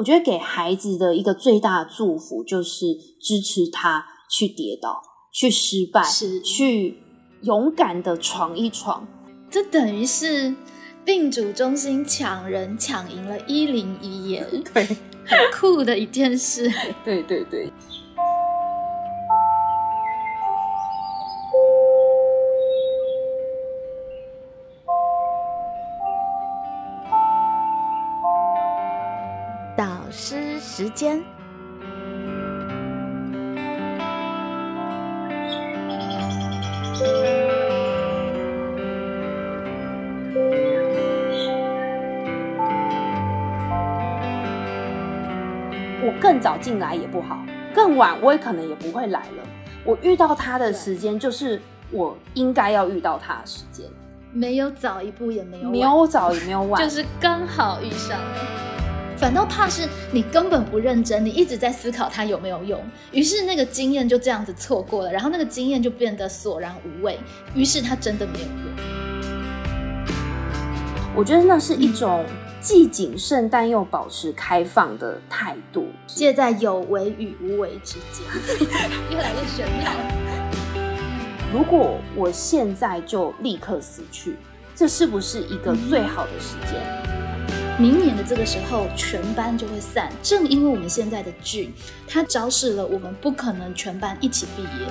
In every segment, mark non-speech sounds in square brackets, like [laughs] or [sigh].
我觉得给孩子的一个最大的祝福就是支持他去跌倒、去失败、是去勇敢的闯一闯。这等于是病主中心抢人抢赢了一零一耶，[laughs] 对，很酷的一件事。对 [laughs] 对对。时间。我更早进来也不好，更晚我也可能也不会来了。我遇到他的时间就是我应该要遇到他的时间，没有早一步，也没有晚没有早也没有晚，[laughs] 就是刚好遇上了。反倒怕是你根本不认真，你一直在思考它有没有用，于是那个经验就这样子错过了，然后那个经验就变得索然无味，于是它真的没有用。我觉得那是一种既谨慎但又保持开放的态度。介在有为与无为之间，[laughs] 越来越玄妙。如果我现在就立刻死去，这是不是一个最好的时间？明年的这个时候，全班就会散。正因为我们现在的剧，它昭示了我们不可能全班一起毕业。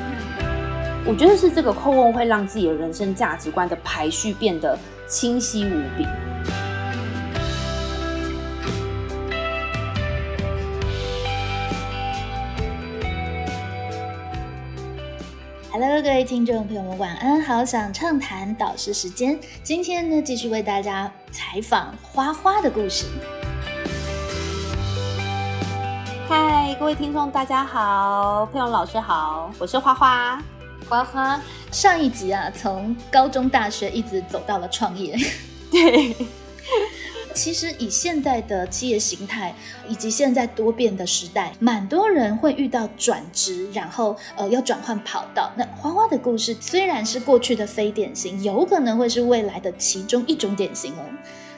我觉得是这个叩问会让自己的人生价值观的排序变得清晰无比。Hello，各位听众朋友们，晚安！好想畅谈导师时间，今天呢，继续为大家采访花花的故事。嗨，各位听众，大家好，佩蓉老师好，我是花花。花花上一集啊，从高中、大学一直走到了创业。[laughs] [laughs] [laughs] 对，其实以现在的企业形态以及现在多变的时代，蛮多人会遇到转职，然后呃要转换跑道。那花花的故事虽然是过去的非典型，有可能会是未来的其中一种典型哦。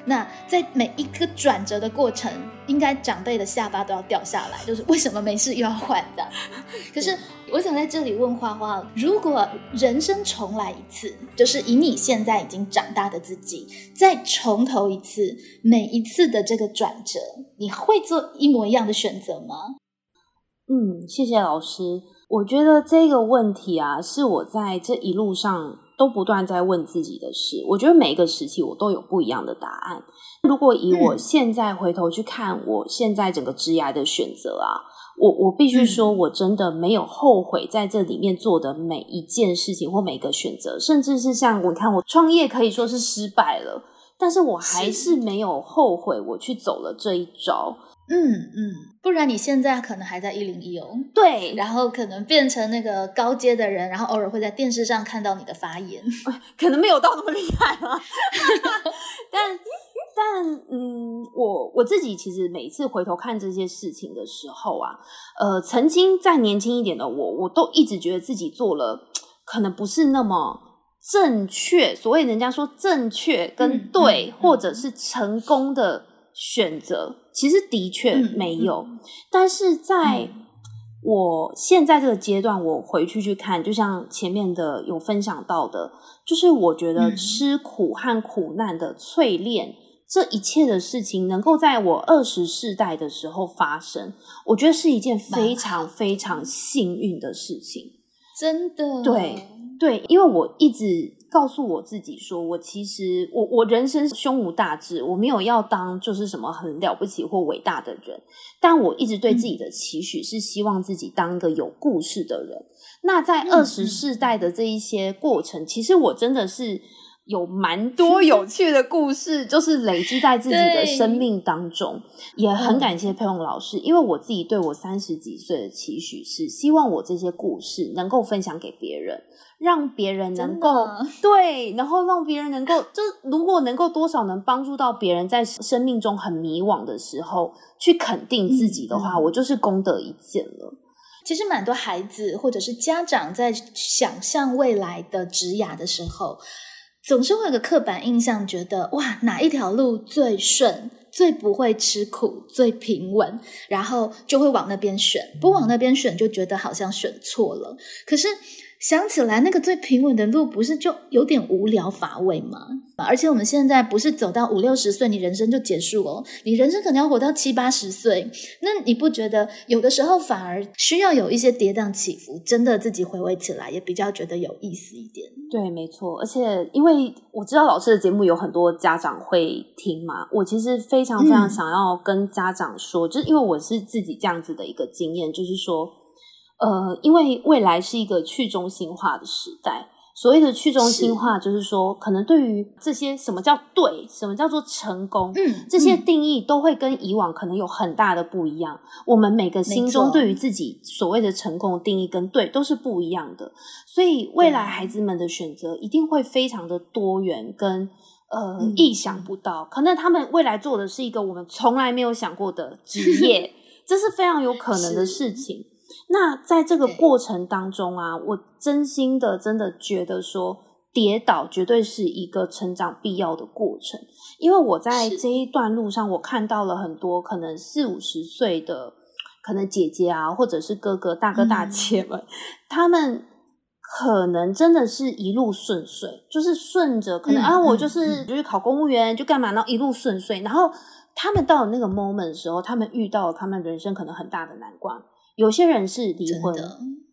那在每一个转折的过程，应该长辈的下巴都要掉下来，就是为什么没事又要换的？可是 [laughs] 我想在这里问花花，如果人生重来一次，就是以你现在已经长大的自己，再重头一次，每一次的这个转折，你会做一模一样的选择吗？嗯，谢谢老师。我觉得这个问题啊，是我在这一路上都不断在问自己的事。我觉得每一个时期我都有不一样的答案。如果以我现在回头去看，我现在整个职涯的选择啊，我我必须说，我真的没有后悔在这里面做的每一件事情或每个选择，甚至是像我看我创业可以说是失败了，但是我还是没有后悔我去走了这一招。嗯嗯，不然你现在可能还在一零一哦。对，然后可能变成那个高阶的人，然后偶尔会在电视上看到你的发言，[laughs] 可能没有到那么厉害了，[laughs] 但但嗯，我我自己其实每次回头看这些事情的时候啊，呃，曾经再年轻一点的我，我都一直觉得自己做了可能不是那么正确，所谓人家说正确跟对，嗯嗯嗯。或者是成功的选择，其实的确嗯没有，嗯但是在。嗯我现在这个阶段，我回去去看，就像前面的有分享到的，就是我觉得嗯吃苦和苦难的淬炼，这一切的事情能够在我二十世代的时候发生，我觉得是一件非常非常幸运的事情。真的对对，因为我一直告诉我自己说，我其实我我人生胸无大志，我没有要当就是什么很了不起或伟大的人，但我一直对自己的期许是希望自己当一个有故事的人。那在嗯二十世代的这一些过程，其实我真的是。有蛮多有趣的故事，就是累积在自己的生命当中，也很嗯。感谢佩蓉老师，因为我自己对我三十几岁的期许是，希望我这些故事能够分享给别人，让别人能够对，然后让别人能够，就如果能够多少能帮助到别人，在生命中很迷惘的时候，去肯定自己的话，我就是功德一件了。其实蛮多孩子或者是家长在想象未来的职涯的时候，总是会有个刻板印象，觉得哇哪一条路最顺，最不会吃苦、最平稳，然后就会往那边选，不往那边选就觉得好像选错了。可是。想起来，那个最平稳的路，不是就有点无聊乏味吗？而且我们现在不是走到五六十岁，你人生就结束哦，你人生可能要活到七八十岁。那你不觉得有的时候反而需要有一些跌宕起伏，真的自己回味起来也比较觉得有意思一点？对，没错。而且因为我知道老师的节目有很多家长会听嘛，我其实非常非常想要跟家长说，就是因为我是自己这样子的一个经验，就是说。呃，因为未来是一个去中心化的时代。所谓的去中心化，就是说，可能对于这些什么叫对，什么叫做成功，嗯，这些定义都会跟以往可能有很大的不一样。我们每个心中对于自己所谓的成功的定义跟对都是不一样的。所以，未来孩子们的选择一定会非常的多元，跟呃意想不到。可能他们未来做的是一个我们从来没有想过的职业，[laughs] 这是非常有可能的事情。那在这个过程当中啊，我真心的真的觉得说，跌倒绝对是一个成长必要的过程。因为我在这一段路上，我看到了很多可能四五十岁的可能姐姐啊，或者是哥哥、大哥、大姐们，他们可能真的是一路顺遂，就是顺着可能啊，我就是就是考公务员就干嘛呢，一路顺遂。然后他们到了那个 moment 的时候，他们遇到了他们人生可能很大的难关。有些人是离婚，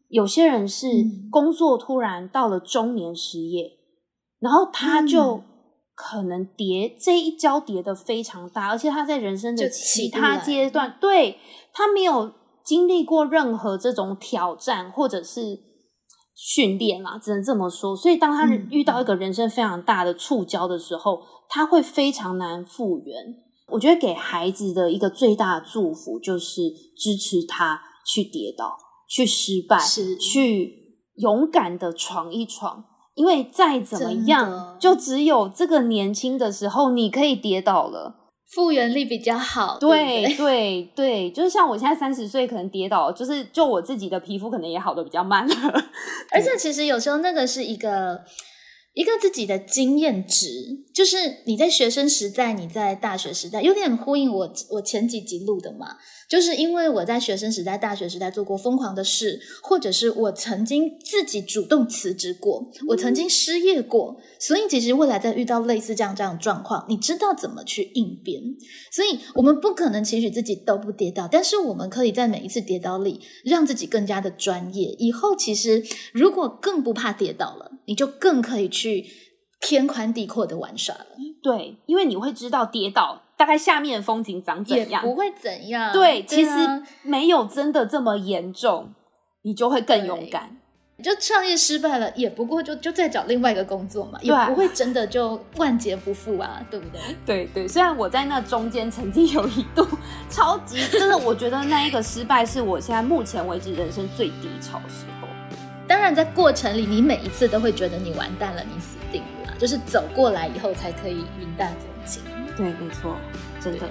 有些人是工作突然到了中年失业，然后他就可能叠这一跤叠的非常大，而且他在人生的其他阶段，对他没有经历过任何这种挑战或者是训练啦，只能这么说。所以当他遇到一个人生非常大的触礁的时候，他会非常难复原。我觉得给孩子的一个最大的祝福就是支持他。去跌倒，去失败，去勇敢的闯一闯。因为再怎么样，就只有这个年轻的时候，你可以跌倒了，复原力比较好。对对 [laughs] 对，就是像我现在三十岁，可能跌倒，就是就我自己的皮肤可能也好的比较慢。[laughs] 而且其实有时候那个是一个。一个自己的经验值，就是你在学生时代，你在大学时代，有点呼应我我前几集录的嘛。就是因为我在学生时代、大学时代做过疯狂的事，或者是我曾经自己主动辞职过，我曾经失业过，所以其实未来在遇到类似这样这样的状况，你知道怎么去应变。所以我们不可能期许自己都不跌倒，但是我们可以在每一次跌倒里，让自己更加的专业。以后其实如果更不怕跌倒了，你就更可以去天宽地阔的玩耍了。对，因为你会知道跌倒。大概下面的风景长怎样？不会怎样。对，其实没有真的这么严重，你就会更勇敢。就创业失败了，也不过就就再找另外一个工作嘛，也不会真的就万劫不复啊，对不对？对对，虽然我在那中间曾经有一度超级真的，我觉得那一个失败是我现在目前为止人生最低潮时候。当然，在过程里，你每一次都会觉得你完蛋了，你死定了，就是走过来以后才可以云淡风轻。对，没错，真的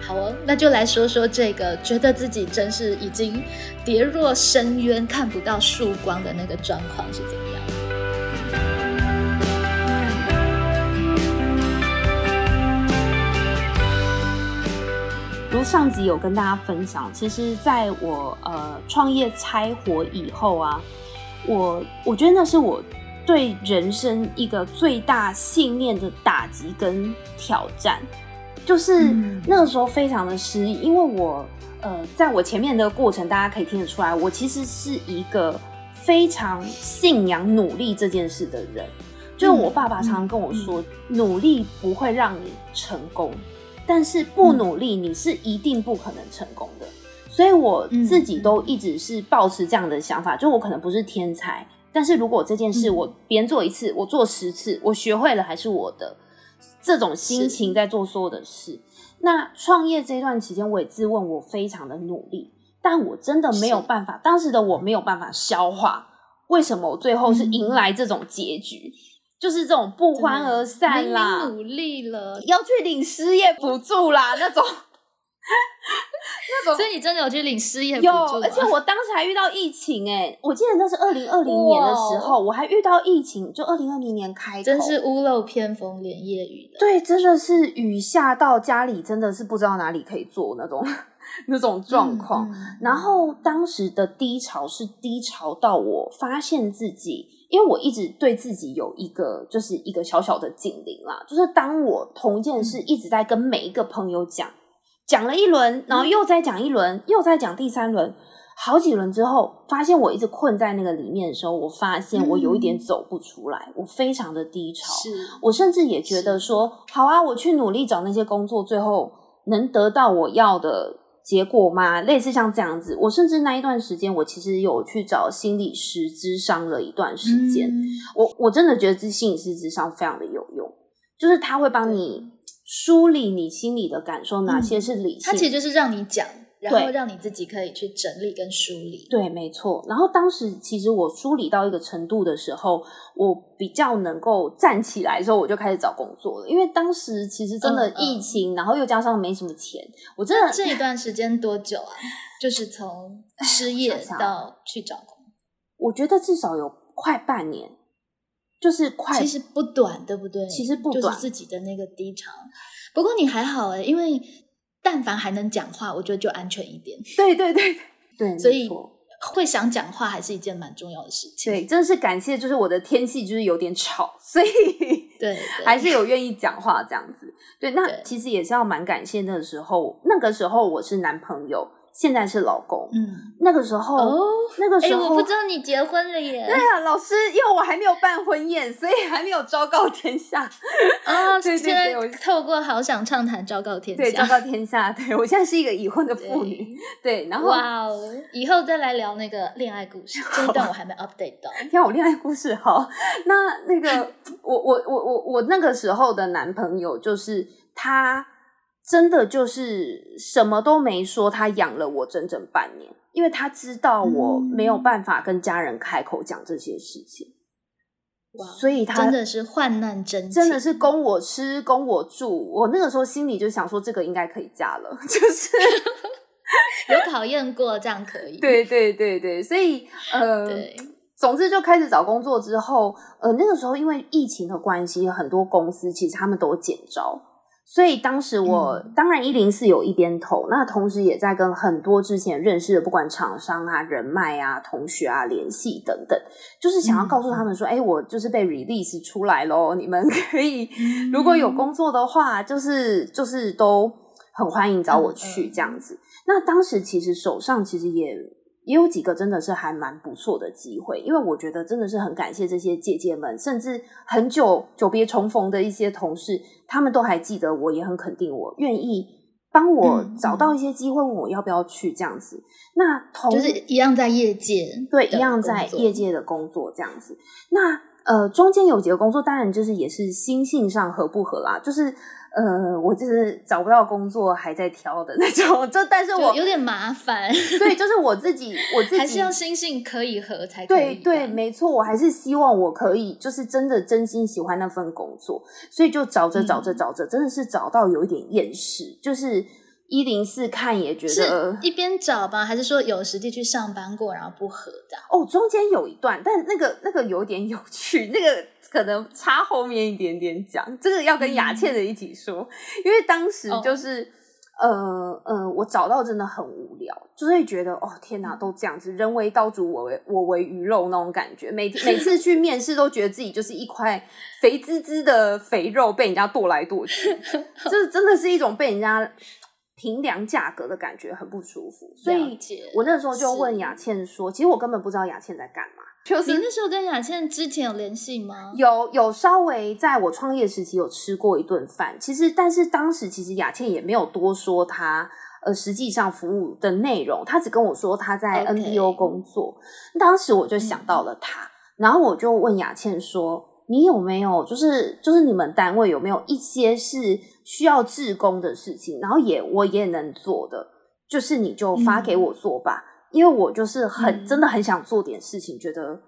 好哦。那就来说说这个，觉得自己真是已经跌入深渊，看不到曙光的那个状况是怎么样？如上集有跟大家分享，其实在我呃创业拆火以后啊，我我觉得那是我。对人生一个最大信念的打击跟挑战，就是那个时候非常的失意，因为我呃，在我前面的过程，大家可以听得出来，我其实是一个非常信仰努力这件事的人。就我爸爸常常跟我说，努力不会让你成功，但是不努力你是一定不可能成功的。所以我自己都一直是保持这样的想法，就我可能不是天才。但是如果这件事我别人做一次，我做十次，我学会了还是我的这种心情在做所有的事。那创业这段期间，我也自问我非常的努力，但我真的没有办法，当时的我没有办法消化为什么我最后是迎来这种结局，就是这种不欢而散啦。努力了，要去领失业补助啦那种。[laughs] [laughs] 所以你真的有去领失业补有，助吗？而且我当时还遇到疫情哎、我记得那是二零二零年的时候，我还遇到疫情，就二零二零年开头，真是屋漏偏逢连夜雨的。对，真的是雨下到家里，真的是不知道哪里可以坐那种 [laughs] 那种状况。嗯嗯然后当时的低潮是低潮到我发现自己，因为我一直对自己有一个就是一个小小的警铃啦，就是当我同一件事嗯一直在跟每一个朋友讲，讲了一轮，然后又再讲一轮，又再讲第三轮。好几轮之后，发现我一直困在那个里面的时候，我发现我有一点嗯走不出来，我非常的低潮。是我甚至也觉得说，好啊，我去努力找那些工作，最后能得到我要的结果吗？类似像这样子，我甚至那一段时间，我其实有去找心理师咨商了一段时间。嗯我我真的觉得这心理师咨商非常的有用，就是他会帮你梳理你心里的感受，哪些是理性，它其实就是让你讲，然后让你自己可以去整理跟梳理。对，没错。然后当时其实我梳理到一个程度的时候，我比较能够站起来的时候，我就开始找工作了。因为当时其实真的嗯嗯疫情，然后又加上没什么钱，我真的这一段时间多久啊？[laughs] 就是从失业到去找工作，我觉得至少有快半年，就是快其实不短，对不对？其实不就是短自己的那个低潮。不过你还好哎、因为但凡还能讲话，我觉得就安全一点。对对对 [laughs] 对，所以会想讲话还是一件蛮重要的事情。对，真的是感谢，就是我的天气就是有点吵，所以对，对 [laughs] 还是有愿意讲话这样子。对，那其实也是要蛮感谢那个时候，那个时候我是男朋友，现在是老公。嗯，那个时候，那个时候，我不知道你结婚了耶。对啊，老师，因为我还没有办婚宴，所以还没有昭告天下。[laughs] 哦，对对对我透过好想畅谈昭告天对，昭下。告天下。对我现在是一个已婚的妇女。对，然后哇哦！以后再来聊那个恋爱故事，[laughs] 这一段我还没 update 到。天啊，我恋爱故事好。那那个，我我我我我那个时候的男朋友，就是他真的就是什么都没说，他养了我整整半年，因为他知道我没有办法跟家人开口讲这些事情，哇，所以他真的是患难真情，真的是供我吃，供我住。我那个时候心里就想说，这个应该可以嫁了，[laughs] 就是 [laughs] 有考验过，这样可以。对对对对，所以呃，对，总之就开始找工作之后，呃，那个时候因为疫情的关系，很多公司其实他们都减招，所以当时我、嗯。当然一零四有一边投，那同时也在跟很多之前认识的不管厂商啊、人脉啊、同学啊联系等等，就是想要告诉他们说，哎、我就是被 release 出来喽，你们可以如果有工作的话，就是就是都很欢迎找我去这样子。那当时其实手上其实也也有几个真的是还蛮不错的机会，因为我觉得真的是很感谢这些姐姐们，甚至很久久别重逢的一些同事，他们都还记得我，也很肯定我，愿意帮我嗯找到一些机会，问我要不要去这样子。那同就是一样在业界，对，一样在业。界的工作这样子。那呃，中间有几个工作，当然就是也是心性上合不合啦，就是呃，我就是找不到工作还在挑的那种。[laughs] 就但是我有点麻烦，对，就是我自己，[laughs] 我自己还是要心性可以合才可以。对对，没错，我还是希望我可以，就是真的真心喜欢那份工作，所以就找着找着嗯找着，真的是找到有一点厌世，就是一零四看也觉得一边找吧，还是说有实际去上班过，然后不合的？哦，中间有一段，但那个那个有点有趣，那个可能插后面一点点讲，这个要跟雅倩的一起说，因为当时哦就是。呃呃，我找到真的很无聊，就会觉得哦天哪，都这样子，人为刀俎，我为我为鱼肉那种感觉。每每次去面试，都觉得自己就是一块肥滋滋的肥肉，被人家剁来剁去，[laughs] 这真的是一种被人家评量价格的感觉，很不舒服。所以我那时候就问雅倩说，其实我根本不知道雅倩在干嘛，就是你那时候跟雅倩之前有联系吗？有有稍微在我创业时期有吃过一顿饭，其实但是当时其实雅倩也没有多说她呃实际上服务的内容，她只跟我说她在 NPO 工作。当时我就想到了她，然后我就问雅倩说：“你有没有就是就是你们单位有没有一些是需要志工的事情，然后也我也能做的，就是你就发给我做吧。因为我就是很、嗯真的很想做点事情，觉得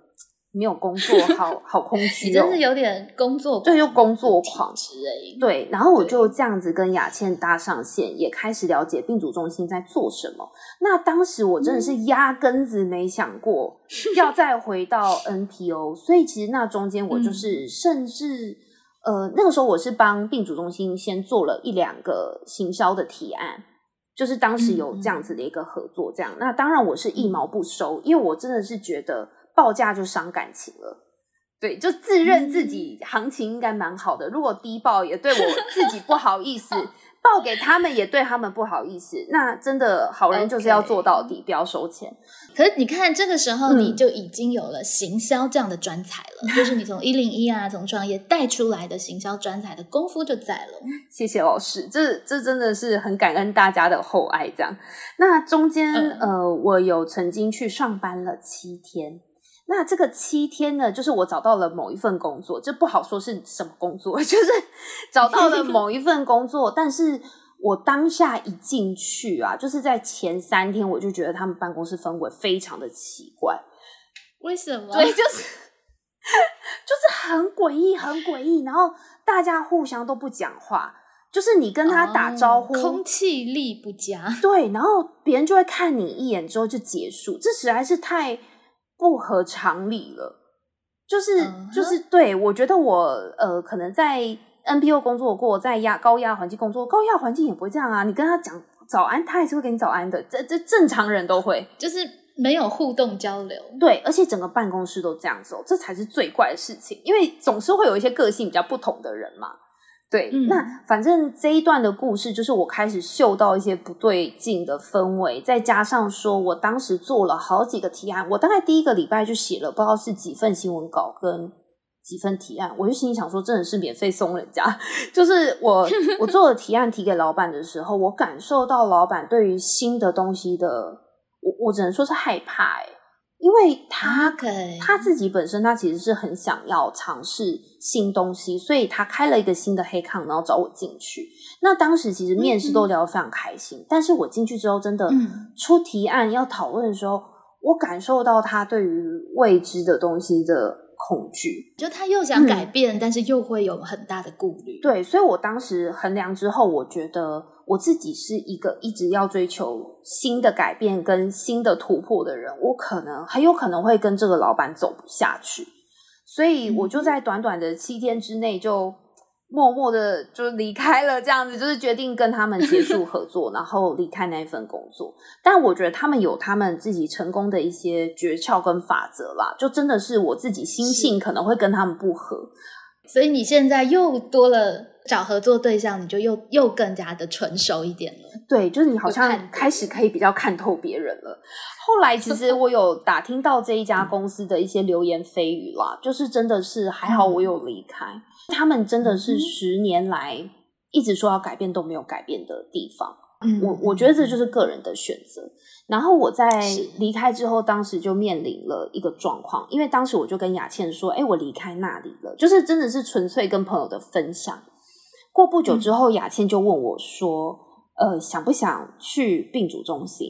没有工作，[laughs] 好好空虚哦你真是。有点工作对，就工作狂体。质哎。对，然后我就这样子跟雅倩搭上线，也开始了解病主中心在做什么。那当时我真的是压根子没想过 [laughs] 要再回到 NPO，所以其实那中间我就是甚至、呃那个时候我是帮病主中心先做了一两个行销的提案。就是当时有这样子的一个合作，这样、那当然我是一毛不收，因为我真的是觉得报价就伤感情了。对，就自认自己行情应该蛮好的，如果低报也对我自己不好意思，报给他们也对他们不好意思。那真的好人就是要做到底不要收钱。可是你看，这个时候嗯你就已经有了行销这样的专才了，[laughs] 就是你从一零一啊，从创业带出来的行销专才的功夫就在了。谢谢老师，这这真的是很感恩大家的厚爱。这样，那中间、嗯呃，我有曾经去上班了七天。那这个七天呢，就是我找到了某一份工作，这不好说是什么工作，[laughs] 就是找到了某一份工作，但是我当下一进去啊，就是在前三天，我就觉得他们办公室氛围非常的奇怪，为什么？对，就是 [laughs] 就是很诡异，很诡异，然后大家互相都不讲话，就是你跟他打招呼，哦空气力不佳。对，然后别人就会看你一眼之后就结束，这实在是太不合常理了。就是、就是，对我觉得我呃，可能在 NPO 工作过，在压高压环境工作，高压环境也不会这样啊。你跟他讲早安，他也是会给你早安的，这这正常人都会。就是没有互动交流。对，而且整个办公室都这样子哦，这才是最怪的事情，因为总是会有一些个性比较不同的人嘛。对，嗯那反正这一段的故事，就是我开始嗅到一些不对劲的氛围，再加上说我当时做了好几个提案，我大概第一个礼拜就写了不知道是几份新闻稿跟几份提案，我就心里想说，真的是免费送人家。[laughs] 就是我 [laughs] 我做了提案提给老板的时候，我感受到老板对于新的东西的，我我只能说是害怕、欸，因为他 OK 他自己本身他其实是很想要尝试新东西，所以他开了一个新的黑抗，然后找我进去。那当时其实面试都聊得非常开心，但是我进去之后，真的嗯。出提案要讨论的时候，我感受到他对于未知的东西的恐惧。就他又想改变，但是又会有很大的顾虑。对，所以我当时衡量之后，我觉得我自己是一个一直要追求新的改变跟新的突破的人，我可能很有可能会跟这个老板走不下去，所以我就在短短的七天之内就默默的就离开了，这样子就是决定跟他们结束 [laughs] 合作，然后离开那一份工作。但我觉得他们有他们自己成功的一些诀窍跟法则啦，就真的是我自己心性可能会跟他们不合，所以你现在又多了找合作对象，你就又又更加的成熟一点了。对，就是你好像开始可以比较看透别人了。后来其实我有打听到这一家公司的一些流言蜚语啦，就是真的是还好我有离开，他们真的是嗯十年来一直说要改变都没有改变的地方。嗯我我觉得这就是个人的选择。然后我在是离开之后，当时就面临了一个状况，因为当时我就跟雅倩说：“哎，我离开那里了。”就是真的是纯粹跟朋友的分享。过不久之后，雅倩就问我说：“呃，想不想去病主中心？”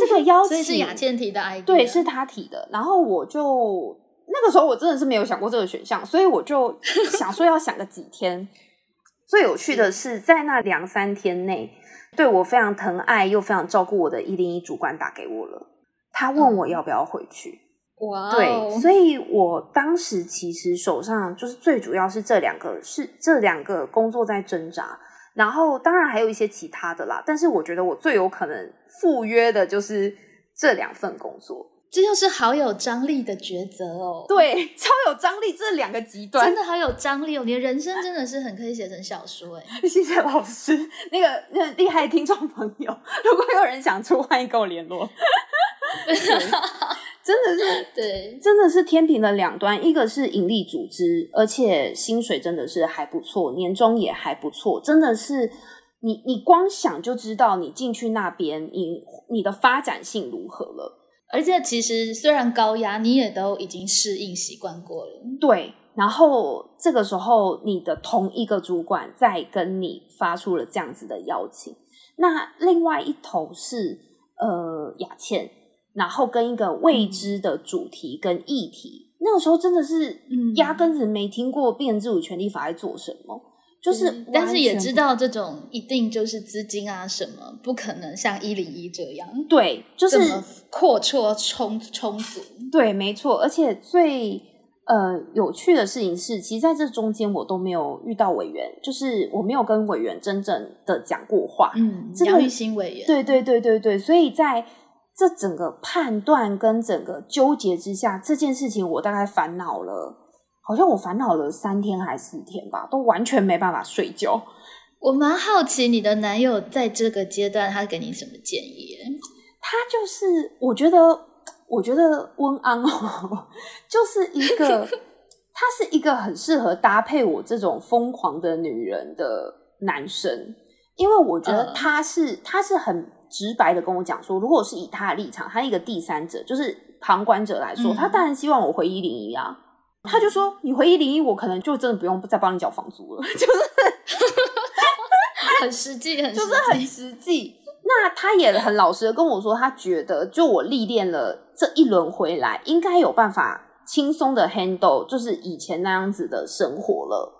这个邀 [laughs] 请，是雅倩提的 idea，对，是他提的。然后我就那个时候我真的是没有想过这个选项，所以我就 [laughs] 想说要想个几天。最有趣的是，在那两三天内，对我非常疼爱又非常照顾我的一零一主管打给我了，他问我要不要回去。哇、哦，对，所以我当时其实手上就是最主要是这两个是这两个工作在挣扎，然后当然还有一些其他的啦，但是我觉得我最有可能赴约的就是这两份工作。这就是好有张力的抉择哦。对，超有张力，这两个极端真。的好有张力哦！你的人生真的是很可以写成小说哎。[laughs] 谢谢老师，那个那个厉害的听众朋友，[laughs] 如果有人想出，欢迎跟我联络。[laughs] 真的是对，真的是天平的两端，一个是盈利组织，而且薪水真的是还不错，年终也还不错，真的是你你光想就知道你进去那边，你你的发展性如何了。而且其实虽然高压，你也都已经适应习惯过了。对，然后这个时候你的同一个主管在跟你发出了这样子的邀请，那另外一头是呃雅倩。然后跟一个未知的主题跟议题，那个时候真的是嗯压根子没听过变人自主权利法在做什么，就是嗯但是也知道这种一定就是资金啊什么，不可能像一零一这样对，就是阔绰充充足。对，没错，而且最呃有趣的事情是，其实在这中间我都没有遇到委员，就是我没有跟委员真正的讲过话。嗯，这个杨玉新委员，对对对对对，所以在这整个判断跟整个纠结之下，这件事情我大概烦恼了，好像我烦恼了三天还是四天吧，都完全没办法睡觉。我蛮好奇你的男友在这个阶段他给你什么建议？他就是，我觉得，我觉得温安哦，[laughs] 就是一个，[laughs] 他是一个很适合搭配我这种疯狂的女人的男生，因为我觉得嗯他是，他是很直白的跟我讲说，如果是以他的立场，他一个第三者，就是旁观者来说，嗯他当然希望我回一零一啊。他就说：“你回一零一，我可能就真的不用再帮你缴房租了。”就是 [laughs] 很实际，很就是很实际。那他也很老实的跟我说，他觉得就我历练了这一轮回来，应该有办法轻松的 handle，就是以前那样子的生活了。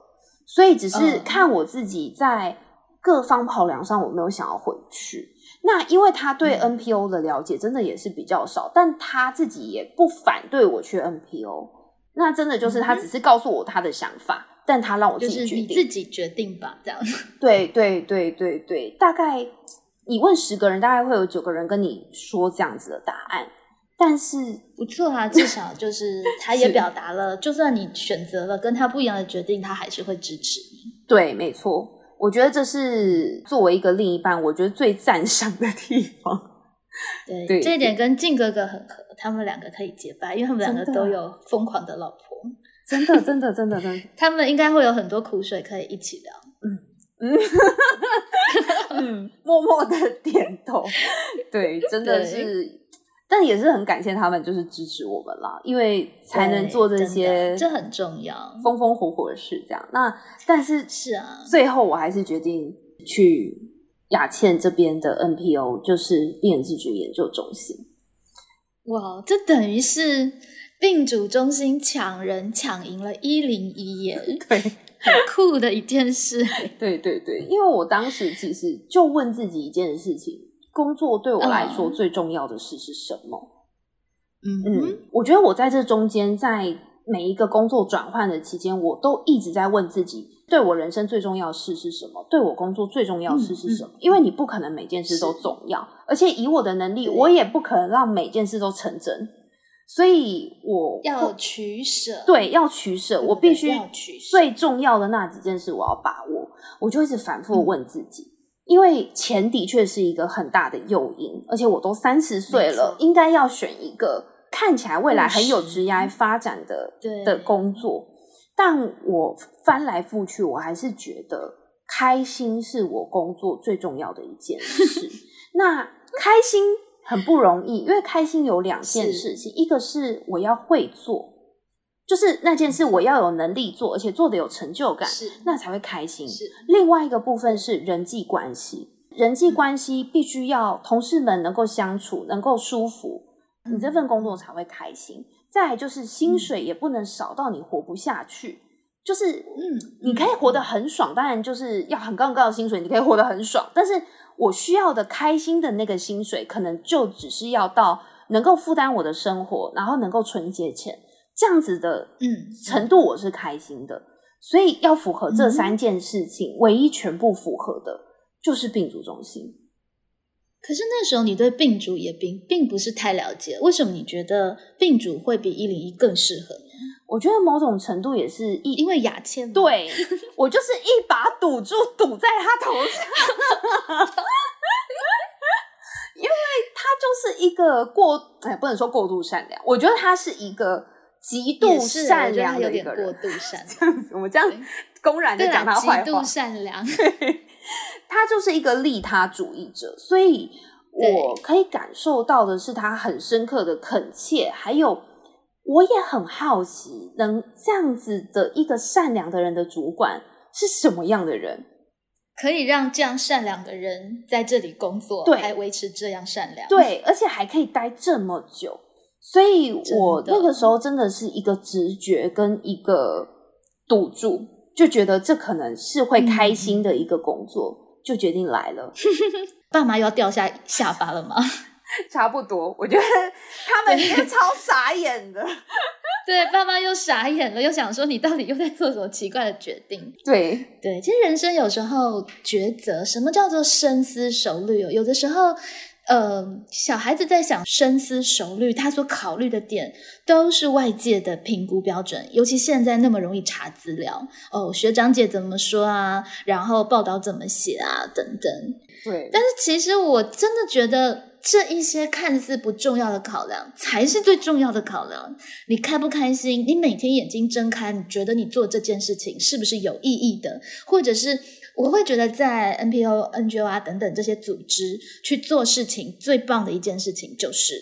所以只是嗯看我自己在各方跑量上，我没有想要回去。那因为他对嗯 NPO 的了解真的也是比较少，但他自己也不反对我去 NPO。那真的就是他只是告诉我他的想法，但他让我自就是己决定。你自己决定吧，这样。[laughs] 对对对对对，大概你问十个人，大概会有九个人跟你说这样子的答案。但是，不错啊，至少就是 [laughs] 他也表达了，就算你选择了跟他不一样的决定，他还是会支持你。[laughs] 对，没错，我觉得这是作为一个另一半，我觉得最赞赏的地方。对，对这一点跟静哥哥很合，他们两个可以结拜，因为他们两个都有疯狂的老婆，真的，真的，真的，真的，[laughs] 他们应该会有很多苦水可以一起聊。嗯 [laughs] 嗯，默默的点头。[laughs] 对，真的是，但也是很感谢他们，就是支持我们啦，因为才能做这些这很重要。风风火火的事。这样，那但是是啊，最后我还是决定去雅倩这边的 NPO，就是病人自主研究中心。哇，这等于是病主中心抢人抢赢了一零一耶，[laughs] 对，很酷的一件事。[laughs] 对对对，因为我当时其实就问自己一件事情：工作对我来说嗯最重要的事是什么？嗯嗯，我觉得我在这中间，在每一个工作转换的期间，我都一直在问自己，对我人生最重要的事是什么？对我工作最重要的事是什么？因为你不可能每件事都重要，而且以我的能力，我也不可能让每件事都成真，所以我要取舍，对要取舍，对对我必须要取舍最重要的那几件事我要把握，我就一直反复地问自己。因为钱的确是一个很大的诱因，而且我都三十岁了，应该要选一个看起来未来很有职业发展的对的工作。但我翻来覆去，我还是觉得开心是我工作最重要的一件事。[laughs] 那开心很不容易，因为开心有两件事情，一个是我要会做，就是那件事我要有能力做，而且做的有成就感，是那才会开心。是另外一个部分是人际关系，人际关系必须要同事们能够相处，能够舒服，你这份工作才会开心。再来就是薪水也不能少到你活不下去，就是嗯，你可以活得很爽，当然就是要很高很高的薪水，你可以活得很爽。但是我需要的开心的那个薪水，可能就只是要到能够负担我的生活，然后能够存一些钱，这样子的嗯程度我是开心的。所以要符合这三件事情，唯一全部符合的就是病毒中心。可是那时候你对病主也并并不是太了解，为什么你觉得病主会比一零一更适合呢？我觉得某种程度也是一因为雅倩吗，对我就是一把赌注赌在他头上，因为他就是一个过，哎，不能说过度善良，我觉得他是一个极度善良有点过的一个人。度善良。这样子，我们这样公然的讲他坏话极度，善良，[laughs] 他就是一个利他主义者，所以我可以感受到的是他很深刻的恳切，还有我也很好奇，能这样子的一个善良的人的主管是什么样的人？可以让这样善良的人在这里工作，对还维持这样善良，对，而且还可以待这么久，所以我那个时候真的是一个直觉跟一个赌注，就觉得这可能是会开心的一个工作，就决定来了。[laughs] 爸妈又要掉下下巴了吗？[laughs] 差不多，我觉得他们应该超傻眼的。[laughs] 对，爸妈又傻眼了，又想说你到底又在做什么奇怪的决定？对，对，其实人生有时候抉择，什么叫做深思熟虑哦？有的时候，呃，小孩子在想深思熟虑，他所考虑的点都是外界的评估标准，尤其现在那么容易查资料哦，学长姐怎么说啊，然后报道怎么写啊，等等。对，但是其实我真的觉得这一些看似不重要的考量，才是最重要的考量。你开不开心？你每天眼睛睁开，你觉得你做这件事情是不是有意义的？或者是我会觉得在 NPO、NGO 啊等等这些组织去做事情，最棒的一件事情就是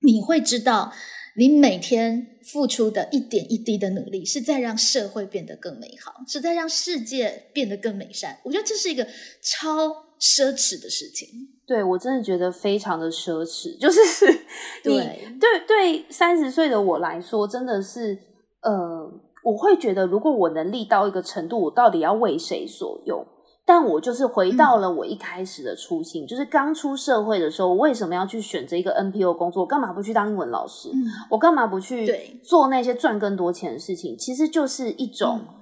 你会知道。你每天付出的一点一滴的努力，是在让社会变得更美好，是在让世界变得更美善。我觉得这是一个超奢侈的事情。对我真的觉得非常的奢侈，就是 [laughs] 你对对对三十岁的我来说，真的是呃，我会觉得如果我能力到一个程度，我到底要为谁所用？但我就是回到了我一开始的初心，就是刚出社会的时候，我为什么要去选择一个 NPO 工作？干嘛不去当英文老师？嗯，我干嘛不去做那些赚更多钱的事情？其实就是一种嗯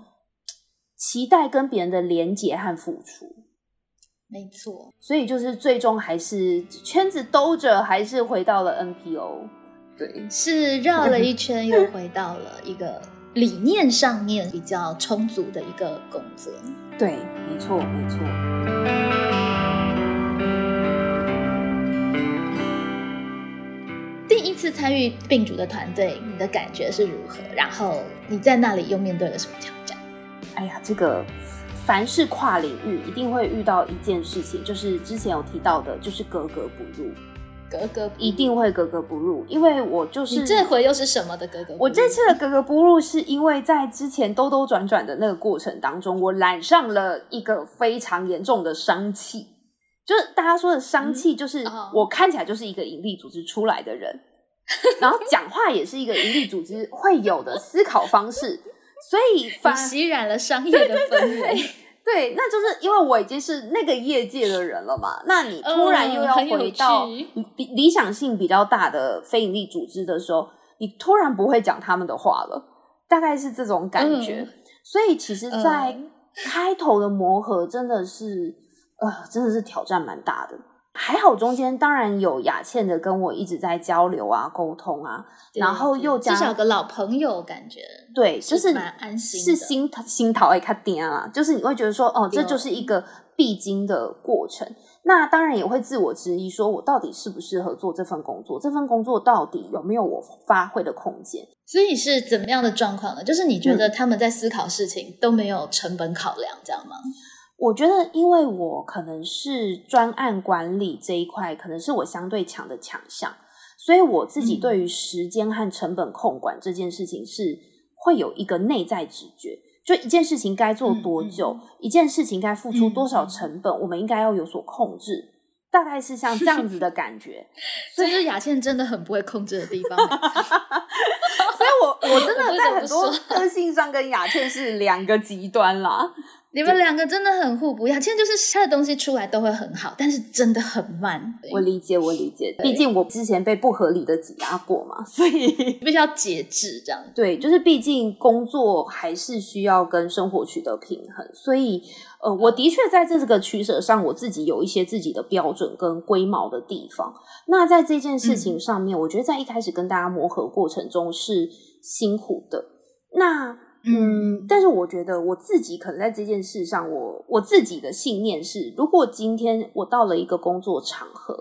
期待跟别人的连结和付出。没错。所以就是最终还是圈子兜着，还是回到了 NPO。对，是绕了一圈，[laughs] 又回到了一个理念上面比较充足的一个工作。对，没错，没错。第一次参与病主的团队，你的感觉是如何？然后你在那里又面对了什么挑战？哎呀，这个凡是跨领域一定会遇到一件事情，就是之前有提到的，就是格格不入，格格不入一定会格格不入，因为我就是你这回又是什么的格格不入？我这次的格格不入，是因为在之前兜兜转转的那个过程当中，我染上了一个非常严重的伤气。就是大家说的伤气，就是哦我看起来就是一个盈利组织出来的人，然后讲话也是一个盈利组织会有的思考方式，所以你反吸染了商业的氛围，对，那就是因为我已经是那个业界的人了嘛。那你突然又要回到趣理理想性比较大的非营利组织的时候，你突然不会讲他们的话了，大概是这种感觉。嗯所以其实，在嗯开头的磨合真的是，呃，真的是挑战蛮大的。还好中间当然有雅倩的跟我一直在交流啊、沟通啊，然后又加至少有个老朋友，感觉对，就是蛮安心是的心心桃爱看点啊，就是你会觉得说，哦，这就是一个必经的过程。那当然也会自我质疑，说我到底适不适合做这份工作？这份工作到底有没有我发挥的空间？所以是怎么样的状况呢？就是你觉嗯得他们在思考事情都没有成本考量，这样吗？我觉得，因为我可能是专案管理这一块，可能是我相对强的强项，所以我自己嗯对于时间和成本控管这件事情是会有一个内在直觉。就一件事情该做多久，嗯一件事情该付出多少成本，我们应该要有所控制，大概是像这样子的感觉。[laughs] 所以是雅倩真的很不会控制的地方。[laughs] 所以我我真的在很多个性上跟雅倩是两个极端啦。[laughs] 你们两个真的很互补。雅倩就是他的东西出来都会很好，但是真的很慢，我理解，我理解，毕竟我之前被不合理的挤压过嘛，所以 [laughs] 必须要节制这样子。对，就是毕竟工作还是需要跟生活取得平衡，所以呃，我的确在这个取舍上，我自己有一些自己的标准跟龟毛的地方。那在这件事情上面，我觉得在一开始跟大家磨合过程中是辛苦的。那嗯，但是我觉得我自己可能在这件事上，我我自己的信念是，如果今天我到了一个工作场合，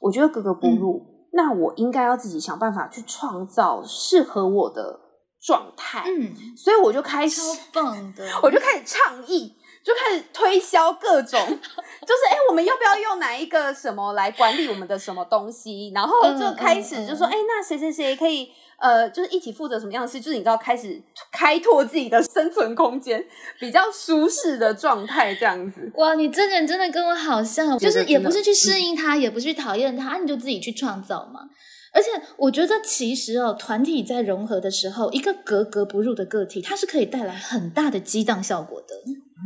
我觉得格格不入，那我应该要自己想办法去创造适合我的状态。嗯，所以我就开始，超棒的。我就开始倡议，就开始推销各种，[laughs] 就是哎，我们要不要用哪一个什么来管理我们的什么东西？然后就开始就说，哎，那谁谁谁可以呃，就是一起负责什么样的事？就是你知道，开始开拓自己的生存空间，比较舒适的状态这样子。哇，你这人真的跟我好像，就是也不是去适应他，也不是去讨厌他，你就自己去创造嘛。而且我觉得，其实哦，团体在融合的时候，一个格格不入的个体，它是可以带来很大的激荡效果的。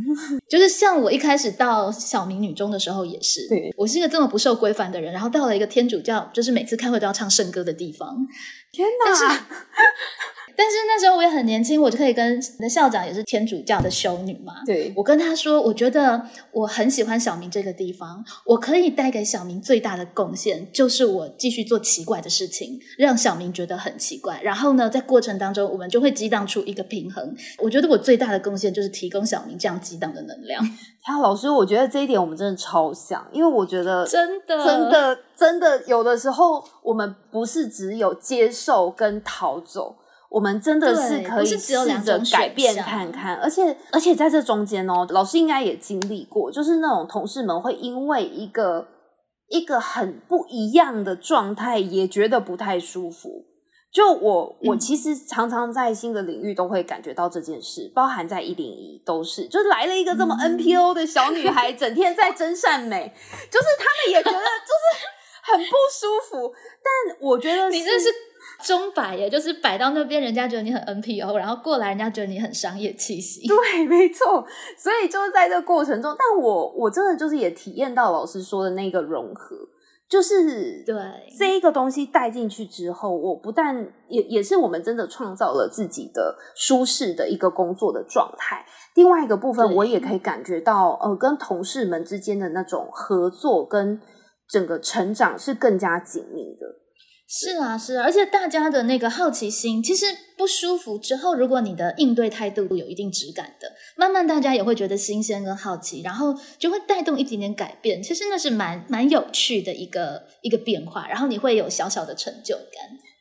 [laughs] 就是像我一开始到小明女中的时候，也是，对我是一个这么不受规范的人，然后到了一个天主教，就是每次开会都要唱圣歌的地方。天哪！但是 [laughs] 那时候我也很年轻，我就可以跟的校长也是天主教的修女嘛。对，我跟他说，我觉得我很喜欢小明这个地方，我可以带给小明最大的贡献，就是我继续做奇怪的事情，让小明觉得很奇怪。然后呢，在过程当中，我们就会激荡出一个平衡。我觉得我最大的贡献就是提供小明这样激荡的能量。他老师，我觉得这一点我们真的超像，因为我觉得真的真的真的有的时候，我们不是只有接受跟逃走。我们真的是可以试着改变看看，而且而且在这中间哦，老师应该也经历过，就是那种同事们会因为一个一个很不一样的状态，也觉得不太舒服。就我我其实常常在新的领域都会感觉到这件事，包含在一零一都是，就是来了一个这么 NPO 的小女孩，整天在真善美，就是他们也觉得就是很不舒服。但我觉得你这是。中摆耶，就是摆到那边，人家觉得你很 NPO，然后过来，人家觉得你很商业气息。对，没错。所以就是在这个过程中，但我我真的就是也体验到老师说的那个融合，就是对这一个东西带进去之后，我不但也也是我们真的创造了自己的舒适的一个工作的状态。另外一个部分，我也可以感觉到，呃，跟同事们之间的那种合作跟整个成长是更加紧密的。是啊，是啊，而且大家的那个好奇心，其实不舒服之后，如果你的应对态度有一定质感的，慢慢大家也会觉得新鲜跟好奇，然后就会带动一点点改变。其实那是蛮蛮有趣的一个一个变化，然后你会有小小的成就感。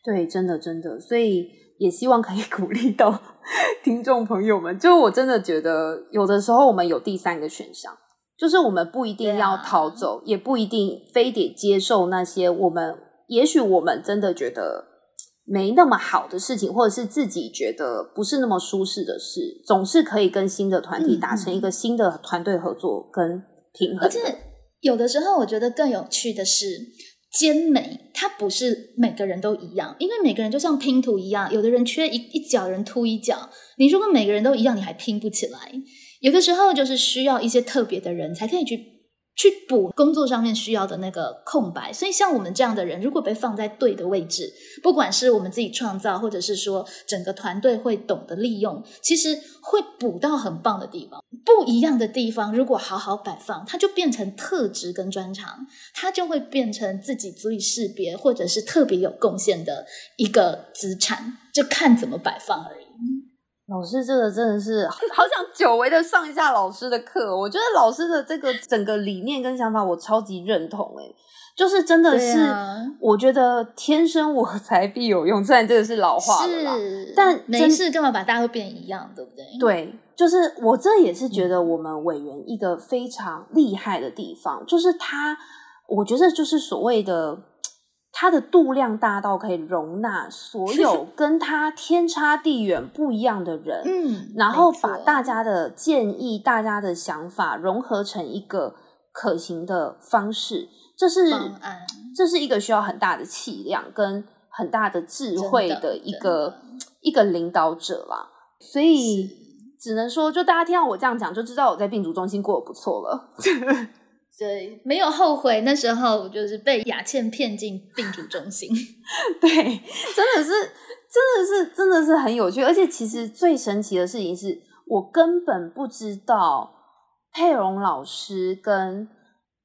对，真的真的，所以也希望可以 [laughs] 鼓励到 [laughs] 听众朋友们。就我真的觉得，有的时候我们有第三个选项，就是我们不一定要逃走，也不一定非得接受那些我们。也许我们真的觉得没那么好的事情，或者是自己觉得不是那么舒适的事，总是可以跟新的团体达成一个新的团队合作跟平衡。而且有的时候，我觉得更有趣的是，兼美它不是每个人都一样，因为每个人就像拼图一样，有的人缺一一角，人凸一角。你如果每个人都一样，你还拼不起来。有的时候就是需要一些特别的人才可以去。去补工作上面需要的那个空白，所以像我们这样的人，如果被放在对的位置，不管是我们自己创造，或者是说整个团队会懂得利用，其实会补到很棒的地方。不一样的地方，如果好好摆放，它就变成特质跟专长，它就会变成自己足以识别或者是特别有贡献的一个资产，就看怎么摆放而已。老师，这个真的是 [laughs] 好想久违的上一下老师的课。我觉得老师的这个整个理念跟想法，我超级认同。哎，就是真的是，我觉得天生我材必有用。虽然这个是老话了，但没事干嘛把大家都变一样，对不对？对，就是我这也是觉得我们委员一个非常厉害的地方，就是他，我觉得就是所谓的。它的度量大到可以容纳所有跟他天差地远不一样的人，嗯，然后把大家的建议、大家的想法融合成一个可行的方式，这是这是一个需要很大的气量跟很大的智慧的一个一个领导者啦。所以只能说，就大家听到我这样讲，就知道我在病毒中心过得不错了。[laughs] 对，没有后悔。那时候就是被雅倩骗进病毒中心。[laughs] 对，真的是，真的是，真的是很有趣。而且，其实最神奇的事情是我根本不知道佩蓉老师跟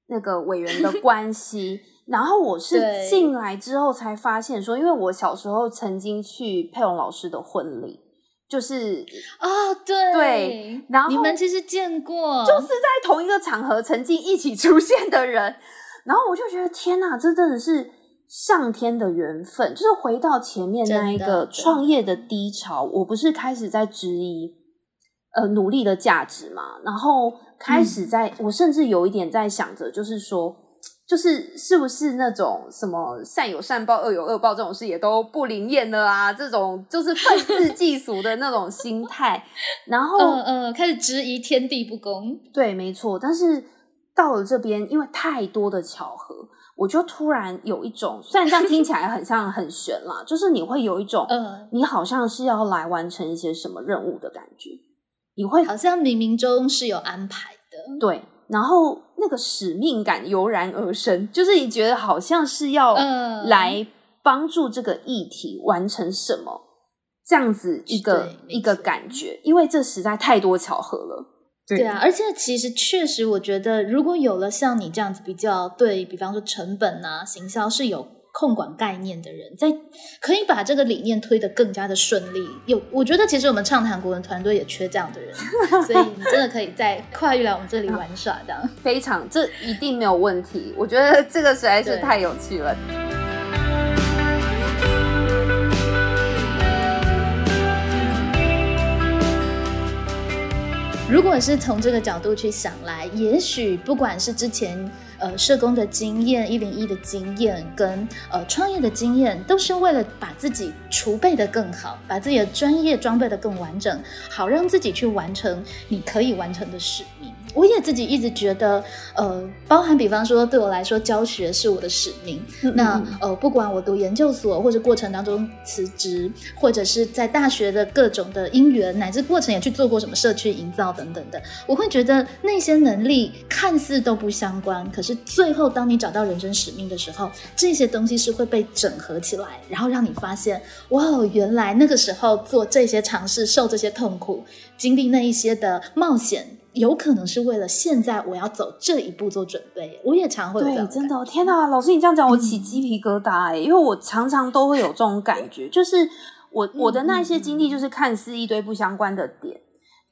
那个委员的 [laughs] 关系。然后我是进来之后才发现，说因为我小时候曾经去佩蓉老师的婚礼。就是啊，对。对，然后你们其实见过，就是在同一个场合曾经一起出现的人，然后我就觉得天哪，这真的是上天的缘分。就是回到前面那一个创业的低潮，我不是开始在质疑，呃努力的价值嘛，然后开始在，我甚至有一点在想着，就是说，就是是不是那种什么善有善报，恶有恶报这种事也都不灵验了啊？这种就是愤世嫉俗的那种心态，然后嗯嗯，开始质疑天地不公。对，没错。但是到了这边，因为太多的巧合，我就突然有一种，虽然这样听起来很像很玄啦，就是你会有一种，嗯，你好像是要来完成一些什么任务的感觉，你会好像冥冥中是有安排的。对，然后那个使命感油然而生，就是你觉得好像是要嗯来帮助这个议题完成什么。这样子一个一个感觉，因为这实在太多巧合了。对啊，而且其实确实，我觉得如果有了像你这样子比较对比方说成本啊、行销是有控管概念的人，在可以把这个理念推得更加的顺利。有，我觉得其实我们畅谈国文团队也缺这样的人，[laughs] 所以你真的可以在跨越来我们这里玩耍的。非常，这一定没有问题。我觉得这个实在是太有趣了。如果是从这个角度去想来，也许不管是之前呃社工的经验、一零一的经验跟呃创业的经验，都是为了把自己储备的更好，把自己的专业装备的更完整，好让自己去完成你可以完成的使命。我也自己一直觉得，呃，包含比方说对我来说，教学是我的使命。那呃，不管我读研究所，或者过程当中辞职，或者是在大学的各种的因缘，乃至过程也去做过什么社区营造等等的，我会觉得那些能力看似都不相关，可是最后当你找到人生使命的时候，这些东西是会被整合起来，然后让你发现，哇哦，原来那个时候做这些尝试，受这些痛苦，经历那一些的冒险。有可能是为了现在我要走这一步做准备，我也常会有这对，样真的，天哪，老师你这样讲，我起鸡皮疙瘩哎、因为我常常都会有这种感觉，就是我我的那些经历，就是看似一堆不相关的点，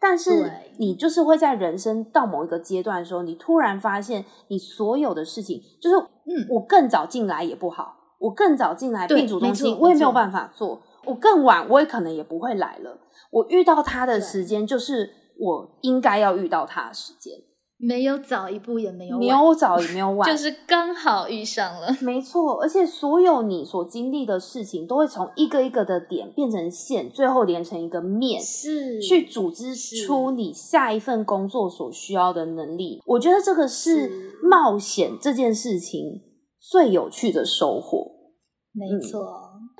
但是你就是会在人生到某一个阶段的时候，你突然发现，你所有的事情，就是嗯。我更早进来也不好，我更早进来对病主中心没错没错。我也没有办法做，我更晚我也可能也不会来了，我遇到他的对。时间就是我应该要遇到他的时间，没有早一步也没有没晚有早也没有晚，就是刚好遇上了。没错，而且所有你所经历的事情，都会从一个一个的点变成线，最后连成一个面，是去组织出你下一份工作所需要的能力。我觉得这个是是冒险这件事情最有趣的收获。没错，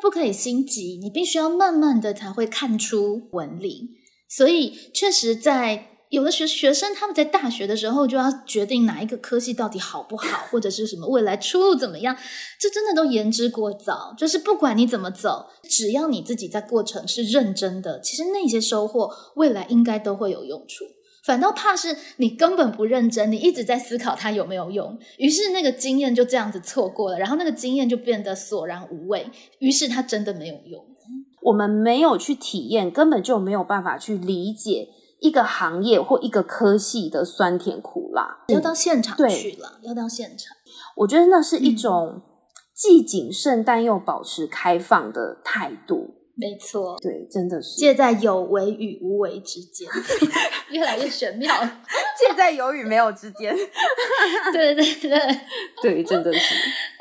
不可以心急，你必须要慢慢的才会看出纹理。所以，确实在有的学学生他们在大学的时候就要决定哪一个科系到底好不好，或者是什么未来出路怎么样，这真的都言之过早。就是不管你怎么走，只要你自己在过程是认真的，其实那些收获未来应该都会有用处。反倒怕是你根本不认真，你一直在思考它有没有用，于是那个经验就这样子错过了，然后那个经验就变得索然无味，于是它真的没有用。我们没有去体验，根本就没有办法去理解一个行业或一个科系的酸甜苦辣。要到现场对去了，要到现场。我觉得那是一嗯种既谨慎但又保持开放的态度。没错，对，真的是借在有为与无为之间，[laughs] 越来越玄妙了。介在有与没有之间。[laughs] 对对对对，真的是。